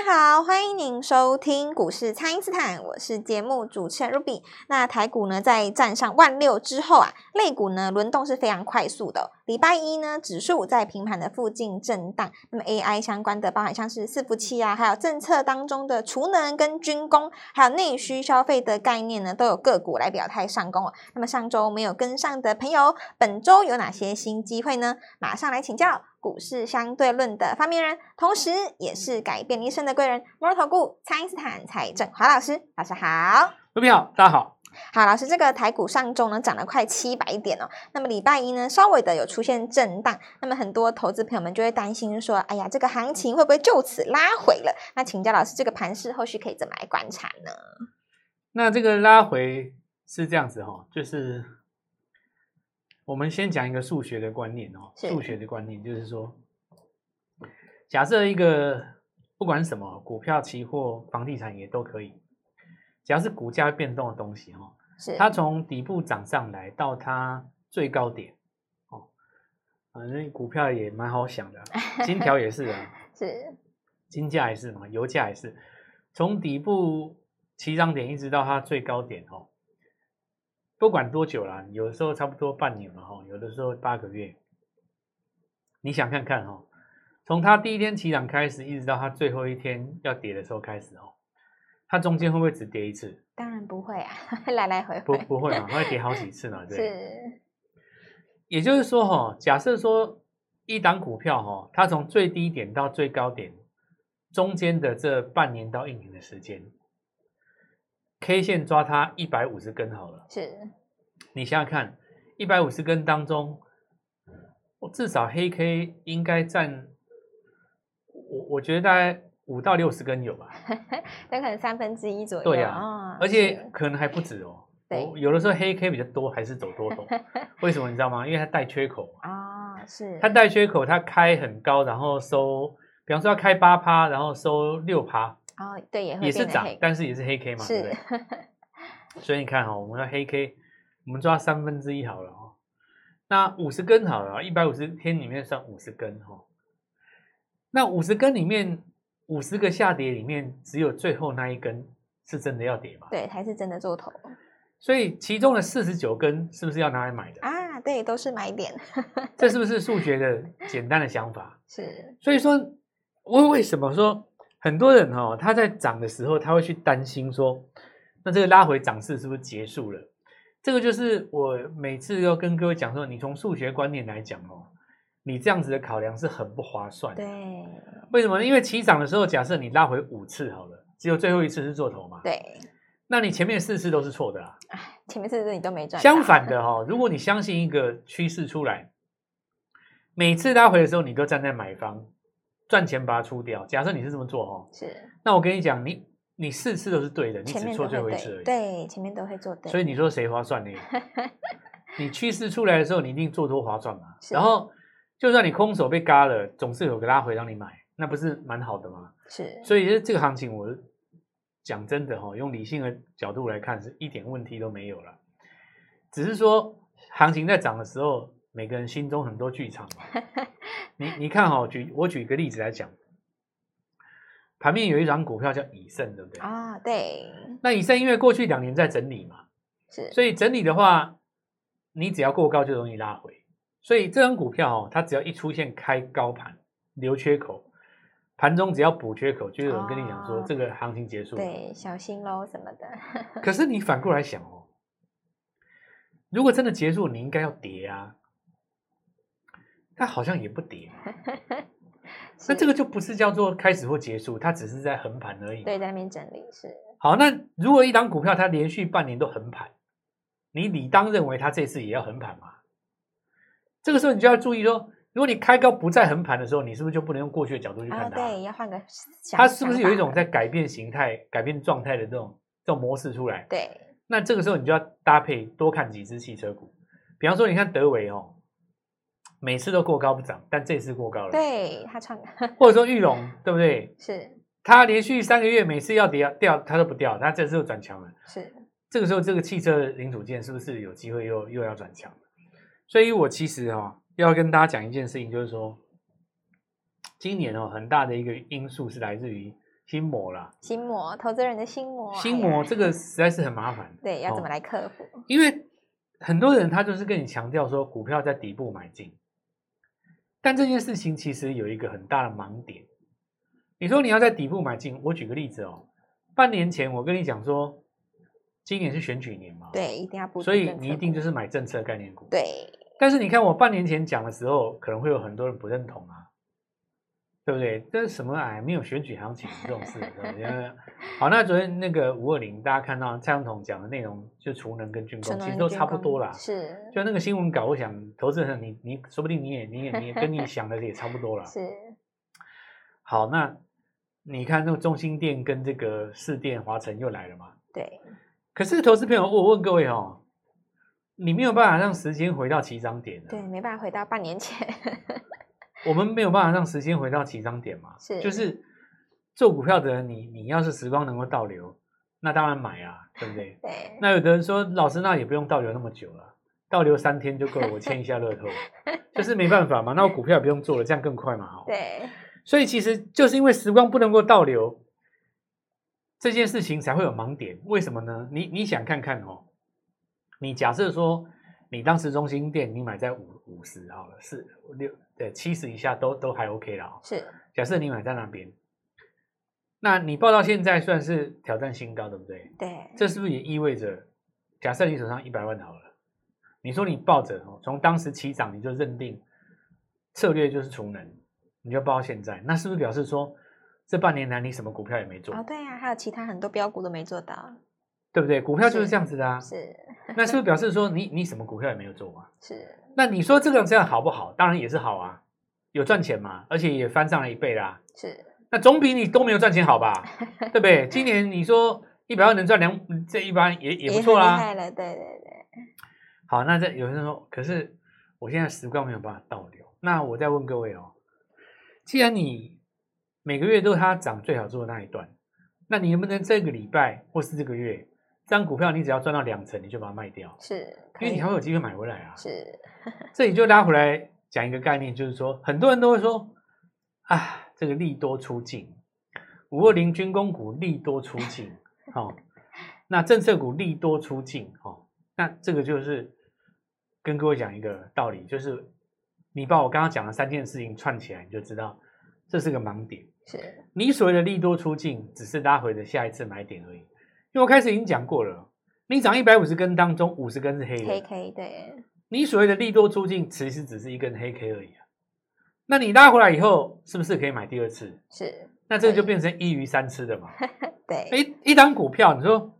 大家好，欢迎您收听股市蔡因斯坦，我是节目主持人 Ruby。那台股呢，在站上万六之后啊，类股呢轮动是非常快速的哦。礼拜一呢，指数在平盘的附近震荡，那么 AI 相关的，包含像是伺服器啊，还有政策当中的储能跟军工，还有内需消费的概念呢，都有个股来表态上攻哦。那么上周没有跟上的朋友，本周有哪些新机会呢？马上来请教。股市相对论的发明人，同时也是改变一生的贵人——摩尔投顾蔡因斯坦蔡正华老师，老师好。各位好，大家好。好，老师，这个台股上周呢涨了快七百点哦。那么礼拜一呢稍微的有出现震荡，那么很多投资朋友们就会担心说：“哎呀，这个行情会不会就此拉回了？”那请教老师，这个盘势后续可以怎么来观察呢？那这个拉回是这样子哈、哦，就是。我们先讲一个数学的观念哦，数学的观念就是说，假设一个不管什么股票、期货、房地产也都可以，只要是股价变动的东西哦，是。它从底部涨上来到它最高点哦，反正股票也蛮好想的，金条也是啊，是。金价也是嘛，油价也是，从底部起涨点一直到它最高点哦。不管多久啦，有的时候差不多半年了哈，有的时候八个月。你想看看哈，从它第一天起涨开始，一直到它最后一天要跌的时候开始哦，它中间会不会只跌一次？当然不会啊，来来回回。不不会嘛，会跌好几次呢，对。是。也就是说哈，假设说一档股票哈，它从最低点到最高点中间的这半年到一年的时间。K 线抓它一百五十根好了，是。你想想看，一百五十根当中，我至少黑 K 应该占，我我觉得大概五到六十根有吧，那可能三分之一左右。对呀、啊，哦、而且可能还不止哦。对，有的时候黑 K 比较多，还是走多头。为什么你知道吗？因为它带缺口啊、哦，是。它带缺口，它开很高，然后收，比方说要开八趴，然后收六趴。哦，对，也会也是涨，但是也是黑 K 嘛，是对不对？所以你看哈、哦，我们要黑 K，我们抓三分之一好了哦。那五十根好了，一百五十天里面算五十根哈、哦。那五十根里面，五十个下跌里面，只有最后那一根是真的要跌嘛？对，才是真的做头。所以其中的四十九根是不是要拿来买的啊？对，都是买点。这是不是数学的简单的想法？是。所以说，我为什么说？很多人哈、哦，他在涨的时候，他会去担心说，那这个拉回涨势是不是结束了？这个就是我每次要跟各位讲说，你从数学观念来讲哦，你这样子的考量是很不划算的。对，为什么？因为起涨的时候，假设你拉回五次好了，只有最后一次是做头嘛。对，那你前面四次都是错的啦。前面四次你都没赚。相反的哈、哦，如果你相信一个趋势出来，每次拉回的时候，你都站在买方。赚钱把它出掉。假设你是这么做哈，是。那我跟你讲，你你四次都是对的，你只错最后一次而已。对，前面都会做对。所以你说谁划算呢？你趋势出来的时候，你一定做多划算嘛。然后，就算你空手被嘎了，总是有个拉回让你买，那不是蛮好的吗？是。所以这个行情，我讲真的哈，用理性的角度来看，是一点问题都没有了。只是说，行情在涨的时候，每个人心中很多剧场嘛。你你看哈，举我举一个例子来讲，盘面有一张股票叫以盛，对不对？啊，对。那以盛因为过去两年在整理嘛，是，所以整理的话，你只要过高就容易拉回，所以这张股票哦，它只要一出现开高盘留缺口，盘中只要补缺口，就有人跟你讲说这个行情结束，对，小心喽什么的。可是你反过来想哦，如果真的结束，你应该要跌啊。它好像也不跌，那这个就不是叫做开始或结束，它只是在横盘而已。对，在那边整理是。好，那如果一档股票它连续半年都横盘，你理当认为它这次也要横盘嘛？这个时候你就要注意说，如果你开高不再横盘的时候，你是不是就不能用过去的角度去看它？啊、对，要换个。它是不是有一种在改变形态、改变状态的这种这种模式出来？对。那这个时候你就要搭配多看几只汽车股，比方说你看德维哦。每次都过高不涨，但这次过高了。对，他创，或者说玉龙，对不对？是。他连续三个月每次要跌掉，他都不掉，他这次又转强了。是。这个时候，这个汽车零组件是不是有机会又又要转强？所以我其实哈、哦、要跟大家讲一件事情，就是说，今年哦很大的一个因素是来自于心魔啦，心魔，投资人的心魔，心魔这个实在是很麻烦。对，要怎么来克服？哦，因为很多人他就是跟你强调说股票在底部买进，但这件事情其实有一个很大的盲点。你说你要在底部买进，我举个例子哦，半年前我跟你讲说，今年是选举年嘛，对，一定要不，所以你一定就是买政策概念股。对，但是你看我半年前讲的时候，可能会有很多人不认同啊。对不对？这是什么哎？没有选举行情这种事，好，那昨天那个五二零，大家看到蔡总统讲的内容，就储能跟军工，其实都差不多啦。是，就那个新闻稿，我想投资人你你说不定你也你也你也跟你想的也差不多了。是。好，那你看那个中兴电跟这个市电、华城又来了嘛？对。可是投资朋友，我问各位哦，你没有办法让时间回到起涨点。对，没办法回到半年前。我们没有办法让时间回到起涨点嘛？是，就是做股票的人，你你要是时光能够倒流，那当然买啊，对不对？对。那有的人说，老师，那也不用倒流那么久了，倒流三天就够了，我签一下乐透，就是没办法嘛。那我股票也不用做了，这样更快嘛？哈。对。所以其实就是因为时光不能够倒流，这件事情才会有盲点。为什么呢？你你想看看哦，你假设说。你当时中心店你买在五五十好了，四六对七十以下都都还 OK 了。是，假设你买在那边，那你报到现在算是挑战新高，对不对？对。这是不是也意味着，假设你手上一百万好了，你说你抱着哦，从当时起涨你就认定策略就是储能，你就报到现在，那是不是表示说这半年来你什么股票也没做？哦，对呀、啊，还有其他很多标股都没做到。对不对？股票就是这样子的啊。是，是那是不是表示说 你你什么股票也没有做啊？是。那你说这个这样好不好？当然也是好啊，有赚钱嘛，而且也翻上了一倍啦。是。那总比你都没有赚钱好吧？对不对？今年你说一百万能赚两，这一般也也不错啦。厉害了，对对对。好，那这有人说，可是我现在时光没有办法倒流。那我再问各位哦，既然你每个月都是它涨最好做的那一段，那你能不能这个礼拜或是这个月？这张股票你只要赚到两成，你就把它卖掉，是，因为你还会有机会买回来啊。是，这里就拉回来讲一个概念，就是说很多人都会说，啊，这个利多出尽，五二零军工股利多出尽，哦，那政策股利多出尽，哦，那这个就是跟各位讲一个道理，就是你把我刚刚讲的三件事情串起来，你就知道这是个盲点。是，你所谓的利多出尽，只是拉回的下一次买点而已。因为我开始已经讲过了，你涨一百五十根当中，五十根是黑的。黑 K 对。你所谓的利多出尽，其实只是一根黑 K 而已啊。那你拉回来以后，是不是可以买第二次？是。那这个就变成一鱼三吃的嘛。对。一一档股票，你说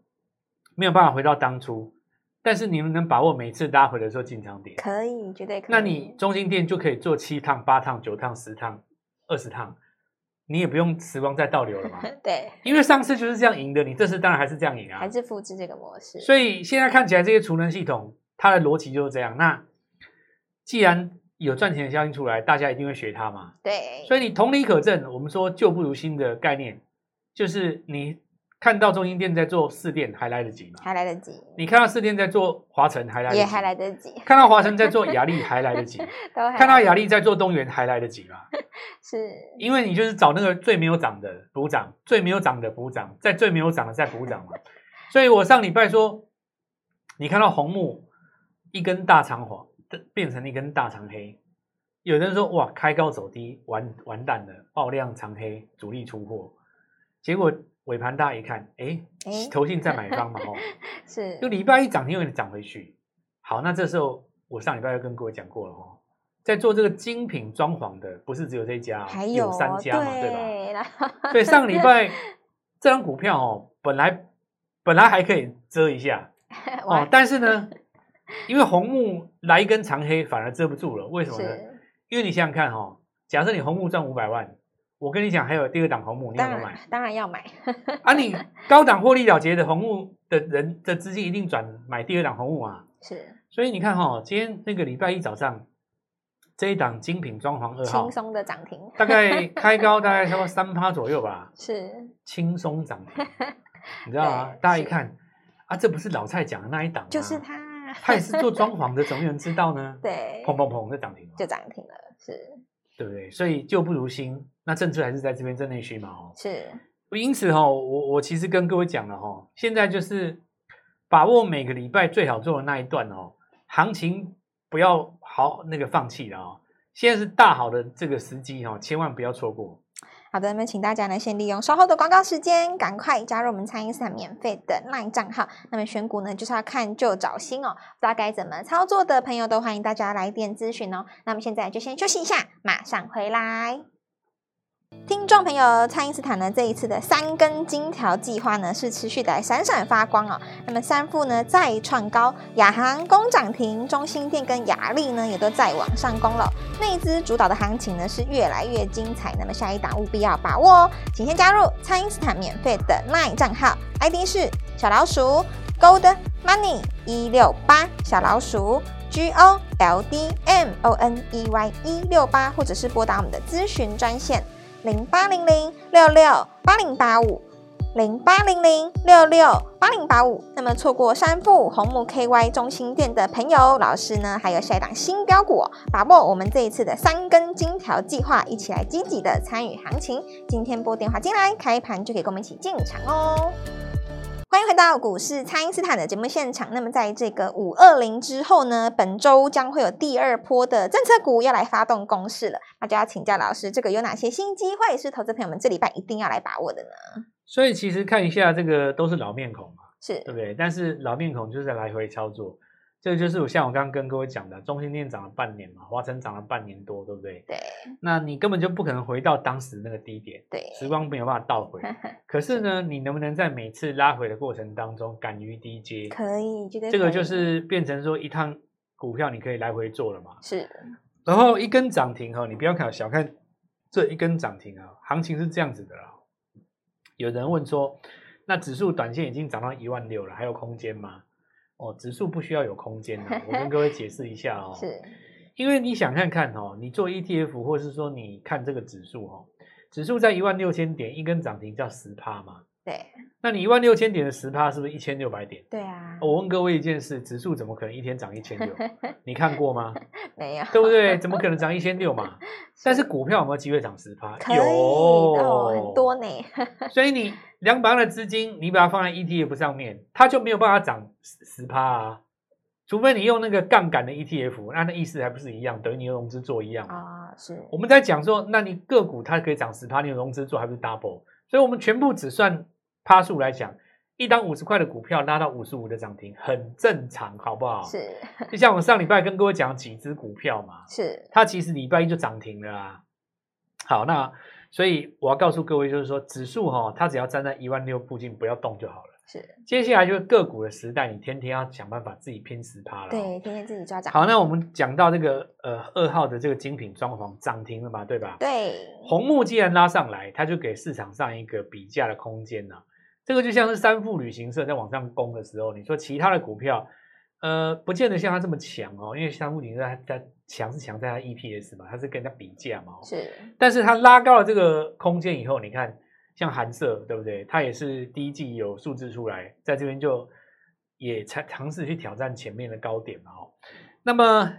没有办法回到当初，但是你们能把握每次拉回的时候进场点？可以，绝对可以。那你中心店就可以做七趟、八趟、九趟、十趟、二十趟。你也不用时光再倒流了嘛？对，因为上次就是这样赢的，你这次当然还是这样赢啊，还是复制这个模式。所以现在看起来，这些储能系统它的逻辑就是这样。那既然有赚钱的效应出来，大家一定会学它嘛。对，所以你同理可证，我们说旧不如新的概念，就是你。看到中兴电在做四店还来得及吗？还来得及。你看到四店在做华晨还来得及？也还来得及。看到华晨在做雅力 还来得及？看到雅力在做东元还来得及吗？是。因为你就是找那个最没有涨的补涨，最没有涨的补涨，在最没有涨的再补涨嘛。所以我上礼拜说，你看到红木一根大长黄变成一根大长黑，有人说哇，开高走低，完完蛋了，爆量长黑，主力出货，结果。尾盘大家一看，哎，投信在买方嘛，哦，是，就礼拜一涨停又涨回去。好，那这时候我上礼拜又跟各位讲过了哦，在做这个精品装潢的，不是只有这一家，还有，有三家嘛，对，对吧？所以上礼拜这张股票哦，本来本来还可以遮一下 哦，但是呢，因为红木来一根长黑，反而遮不住了。为什么呢？因为你想想看哈，哦，假设你红木赚五百万。我跟你讲，还有第二档红木，你有没有买？当然要买。啊，你 高档获利了结的红木的人的资金一定转买第二档红木啊。是。所以你看哈、哦，今天那个礼拜一早上这一档精品装潢二号，轻松的涨停，大概开高大概差不多三趴左右吧。是。轻松涨停，你知道吗？大家一看啊，这不是老蔡讲的那一档吗？就是他，他也是做装潢的，怎么有人知道呢？对。砰砰砰，就涨停了。就涨停了，是。对不对？所以旧不如新。那政策还是在这边，正内需嘛，哦，是。因此哈，我我其实跟各位讲了哈，现在就是把握每个礼拜最好做的那一段哦，行情不要好那个放弃了哦，现在是大好的这个时机哈，千万不要错过。好的，那么请大家呢，先利用稍后的广告时间，赶快加入我们蔡因斯坦免费的 LINE 账号。那么选股呢，就是要看旧找新哦，不知道该怎么操作的朋友，都欢迎大家来电咨询哦。那么现在就先休息一下，马上回来。听众朋友，蔡因斯坦呢这一次的三根金条计划呢是持续的闪闪发光哦。那么三富呢再创高，亚航攻涨停，中兴电跟亚力呢也都在往上攻了。内资主导的行情呢是越来越精彩。那么下一档务必要把握哦，请先加入蔡因斯坦免费的 LINE 账号，ID 是小老鼠 Gold Money 一六八，小老鼠 G O L D M O N E Y 一六八，或者是拨打我们的咨询专线。零八零零六六八零八五，零八零零六六八零八五。那么错过三富、红木 KY、中心店的朋友，老师呢还有下一档新标股，把握我们这一次的三根金条计划，一起来积极的参与行情。今天拨电话进来，开盘就可以跟我们一起进场哦。欢迎回到股市，蔡因斯坦的节目现场。那么，在这个五二零之后呢，本周将会有第二波的政策股要来发动攻势了。那就要请教老师，这个有哪些新机会是投资朋友们这礼拜一定要来把握的呢？所以，其实看一下这个都是老面孔嘛，是对不对？但是老面孔就是在来回操作。这个就是我像我刚刚跟各位讲的，中兴电涨了半年嘛，华城涨了半年多，对不对？对。那你根本就不可能回到当时那个低点，对，时光没有办法倒回。可是呢，你能不能在每次拉回的过程当中敢于低接？可以，这个就是变成说一趟股票你可以来回做了嘛。是。然后一根涨停哈，你不要看小看这一根涨停啊，行情是这样子的啦。有人问说，那指数短线已经涨到一万六了，还有空间吗？哦，指数不需要有空间的，我跟 各位解释一下哦。是，因为你想看看哦，你做 ETF 或是说你看这个指数哦，指数在一万六千点，一根涨停叫十趴嘛。对。那你一万六千点的十趴是不是一千六百点？对啊。我问各位一件事，指数怎么可能一天涨一千六？你看过吗？没有。对不对？怎么可能涨一千六嘛？但是股票有没有机会涨十趴？有哦，很多呢。所以你。两百万的资金，你把它放在 ETF 上面，它就没有办法涨十趴啊！除非你用那个杠杆的 ETF，那那意思还不是一样，等于你用融资做一样啊？是。我们在讲说，那你个股它可以涨十趴，你有融资做还不是 double？所以我们全部只算趴数来讲，一档五十块的股票拉到五十五的涨停，很正常，好不好？是。就像我上礼拜跟各位讲几只股票嘛，是。它其实礼拜一就涨停了啊。好，那。所以我要告诉各位，就是说指数哈，它只要站在一万六附近，不要动就好了。是，接下来就是个股的时代，你天天要想办法自己拼十趴了。对，天天自己抓涨。好，那我们讲到这个呃二号的这个精品装潢涨停了嘛，对吧？对。红木既然拉上来，它就给市场上一个比价的空间了。这个就像是三富旅行社在往上攻的时候，你说其他的股票。呃，不见得像它这么强哦，因为像目前在在强是强在它 EPS 嘛，它是跟人家比价嘛。是，但是它拉高了这个空间以后，你看像寒舍对不对？它也是第一季有数字出来，在这边就也尝尝试去挑战前面的高点嘛。哦，那么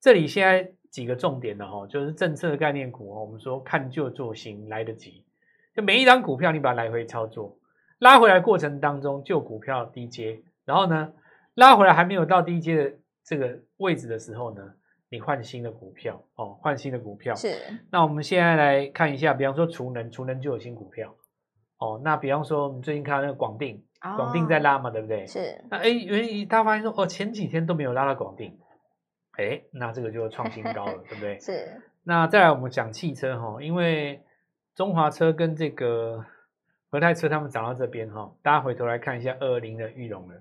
这里现在几个重点的哈，就是政策概念股哦，我们说看旧做新来得及，就每一张股票你把它来回操作，拉回来过程当中旧股票低接，然后呢，拉回来还没有到低阶的这个位置的时候呢，你换新的股票哦，换新的股票是。那我们现在来看一下，比方说储能，储能就有新股票哦。那比方说我们最近看到那个广定，哦、广定在拉嘛，对不对？是。那哎，原因他发现说哦，前几天都没有拉到广定，哎，那这个就创新高了，对不对？是。那再来我们讲汽车哈、哦，因为中华车跟这个和泰车他们涨到这边哈、哦，大家回头来看一下二二零的玉龙了。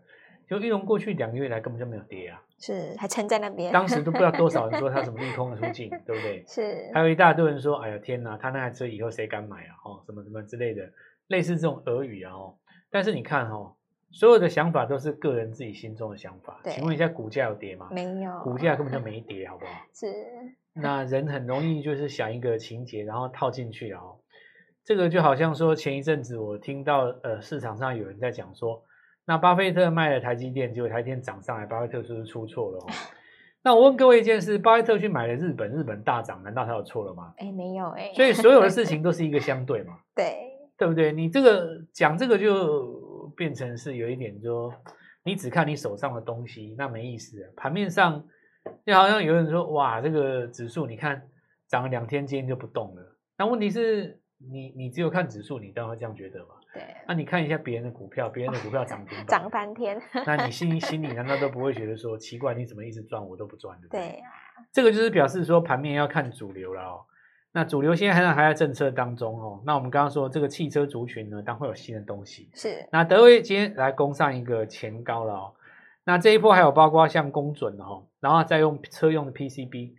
就玉龙过去两个月来根本就没有跌啊，是还撑在那边。当时都不知道多少 人说他什么利空的出境，对不对？是。还有一大堆人说：“哎呀天哪，他那台车以后谁敢买啊？”哦，什么什么之类的，类似这种俄语啊。哦，但是你看哦，所有的想法都是个人自己心中的想法。请问一下，股价有跌吗？没有，股价根本就没跌，好不好？是。那人很容易就是想一个情节，然后套进去哦。这个就好像说前一阵子我听到呃市场上有人在讲说。那巴菲特卖了台积电，结果台积电涨上来，巴菲特是不是出错了？哦那我问各位一件事：巴菲特去买了日本，日本大涨，难道他有错了吗？哎，没有哎。所以所有的事情 都是一个相对嘛。对。对不对？你这个讲这个就变成是有一点说，你只看你手上的东西，那没意思。盘面上，就好像有人说，哇，这个指数你看涨了两天，今天就不动了。那问题是你，你只有看指数，你当然会这样觉得嘛？对。那你看一下别人的股票，别人的股票涨停 涨翻天，那你心心里难道都不会觉得说奇怪？你怎么一直赚我都不赚的？对。这个就是表示说盘面要看主流了哦。那主流现在还还在政策当中哦。那我们刚刚说这个汽车族群呢，当会有新的东西。是。那德威今天来攻上一个前高了哦。那这一波还有包括像工准哦，然后再用车用的 PCB。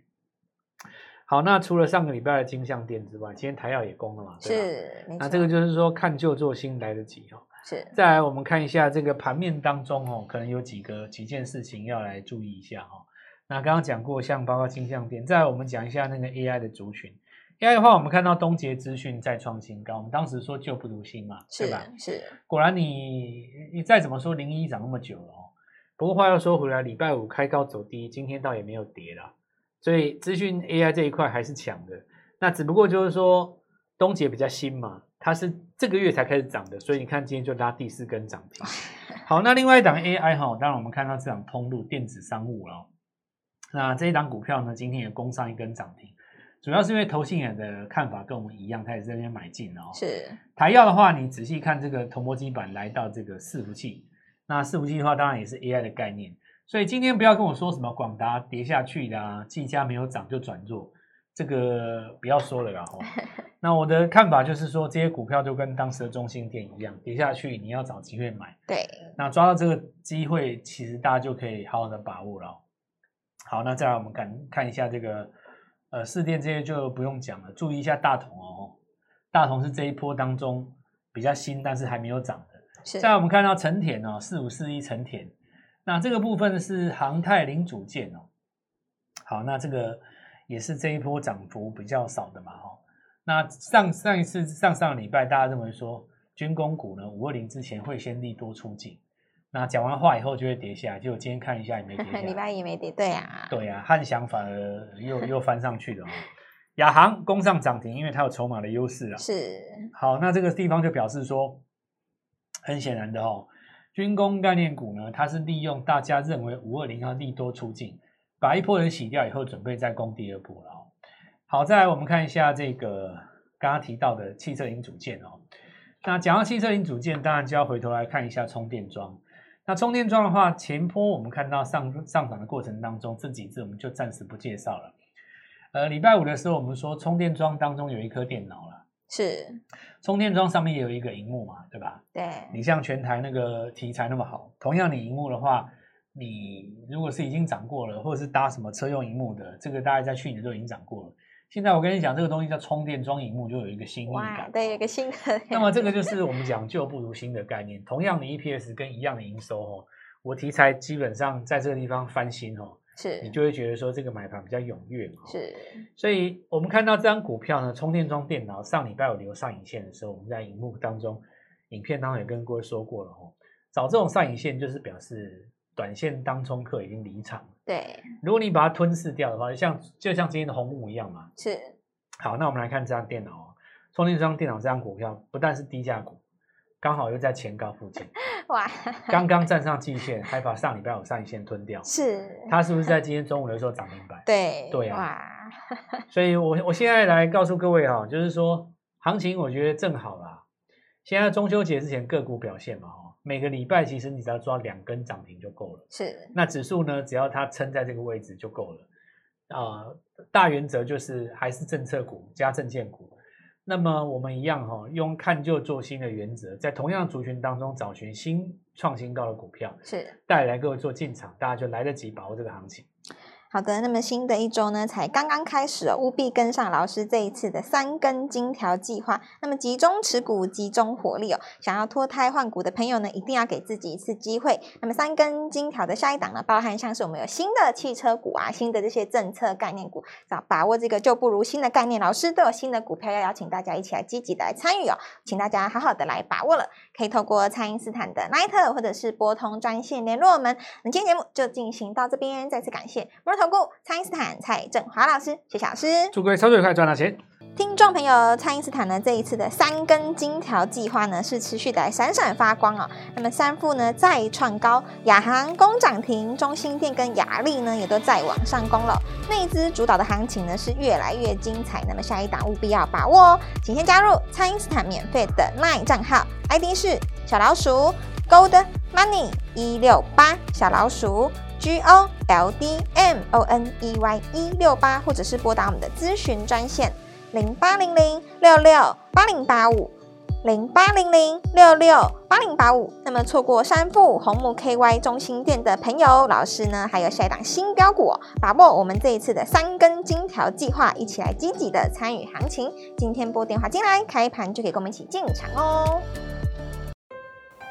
好，那除了上个礼拜的金像电之外，今天台药也攻了嘛？对吧？是。那这个就是说看旧做新来得及哦。是。再来我们看一下这个盘面当中哦，可能有几个几件事情要来注意一下哦。那刚刚讲过，像包括金像电，再来我们讲一下那个 AI 的族群。AI 的话，我们看到东杰资讯再创新高，我们当时说旧不如新嘛，是对吧？是，果然你你再怎么说零一涨那么久了哦。不过话又说回来，礼拜五开高走低，今天倒也没有跌啦，所以资讯 AI 这一块还是强的。那只不过就是说东杰比较新嘛，它是这个月才开始涨的，所以你看今天就拉第四根涨停。好，那另外一档 AI 哈，当然我们看到这档通路电子商务了。那这一档股票呢，今天也攻上一根涨停。主要是因为投信人的看法跟我们一样，他也是在那边买进哦。是台药的话，你仔细看这个铜箔基板来到这个伺服器，那伺服器的话，当然也是 AI 的概念。所以今天不要跟我说什么广达跌下去的啊，技嘉没有涨就转弱，这个不要说了啦。那我的看法就是说，这些股票就跟当时的中心店一样，跌下去你要找机会买。对，那抓到这个机会，其实大家就可以好好的把握了。好，那再来我们看看一下这个。呃，四电这些就不用讲了，注意一下大同哦。大同是这一波当中比较新，但是还没有涨的。是。再我们看到成田哦，四五四一成田，那这个部分是航太零组件哦。好，那这个也是这一波涨幅比较少的嘛哈。那上上一次上上个礼拜大家认为说军工股呢，五二零之前会先利多出尽。那讲完话以后就会跌下来，结果今天看一下也没跌下来，礼拜一没跌，对啊，对啊，汉翔反而又又翻上去了哦。亚航攻上涨停，因为它有筹码的优势啊。是，好，那这个地方就表示说，很显然的哦，军工概念股呢，它是利用大家认为五二零要利多出尽，把一波人洗掉以后，准备再攻第二波了哦。好，再来我们看一下这个刚刚提到的汽车零组件哦。那讲到汽车零组件，当然就要回头来看一下充电桩。那充电桩的话，前波我们看到上上涨的过程当中，这几只我们就暂时不介绍了。呃，礼拜五的时候，我们说充电桩当中有一颗电脑了，是充电桩上面也有一个荧幕嘛，对吧？对。你像全台那个题材那么好，同样你荧幕的话，你如果是已经涨过了，或者是搭什么车用荧幕的，这个大概在去年都已经涨过了。现在我跟你讲，这个东西叫充电桩荧幕，就有一个新意感。对，有一个新的。那么这个就是我们讲旧不如新的概念。同样的 EPS 跟一样的营收哦，我题材基本上在这个地方翻新哦，是你就会觉得说这个买盘比较踊跃嘛。是，所以我们看到这张股票呢，充电桩电脑上礼拜有留上影线的时候，我们在荧幕当中、影片当中也跟各位说过了哦，找这种上影线就是表示。短线当冲客已经离场。对，如果你把它吞噬掉的话，像就像今天的红木一样嘛。是。好，那我们来看这张电脑哦，充电这张电脑这张股票不但是低价股，刚好又在前高附近。哇！刚刚站上季线，还把上礼拜五上影线吞掉。是。它是不是在今天中午的时候涨停板？对。对啊。哇！所以我我现在来告诉各位哈，就是说行情我觉得正好啦。现在中秋节之前个股表现嘛，每个礼拜其实你只要抓两根涨停就够了，是。那指数呢，只要它撑在这个位置就够了。啊、呃，大原则就是还是政策股加证券股。那么我们一样哈、哦，用看旧做新的原则，在同样族群当中找寻新创新高的股票，是带来各位做进场，大家就来得及把握这个行情。好的，那么新的一周呢，才刚刚开始哦，务必跟上老师这一次的三根金条计划。那么集中持股，集中火力哦，想要脱胎换骨的朋友呢，一定要给自己一次机会。那么三根金条的下一档呢，包含像是我们有新的汽车股啊，新的这些政策概念股，找把握这个旧不如新的概念，老师都有新的股票要邀请大家一起来积极的来参与哦，请大家好好的来把握了，可以透过蔡因斯坦的 Line 或者是拨通专线联络我们。那今天节目就进行到这边，再次感谢。投顾蔡因斯坦蔡振华老师，谢谢老师，祝各位操作愉快，赚到钱。听众朋友，蔡因斯坦呢这一次的三根金条计划呢是持续的闪闪发光哦。那么三富呢再创高，亚航攻涨停，中兴电跟亚力呢也都在往上攻了。内资主导的行情呢是越来越精彩，那么下一档务必要把握哦。请先加入蔡因斯坦免费的 LINE 账号，ID 是小老鼠 Gold Money 一六八小老鼠。G O L D M O N E Y 一六八，或者是拨打我们的咨询专线零八零零六六八零八五零八零零六六八零八五。那么错过三富、红木 K Y、中心店的朋友，老师呢还有下一档新标股，把握我们这一次的三根金条计划，一起来积极的参与行情。今天拨电话进来，开盘就可以跟我们一起进场哦。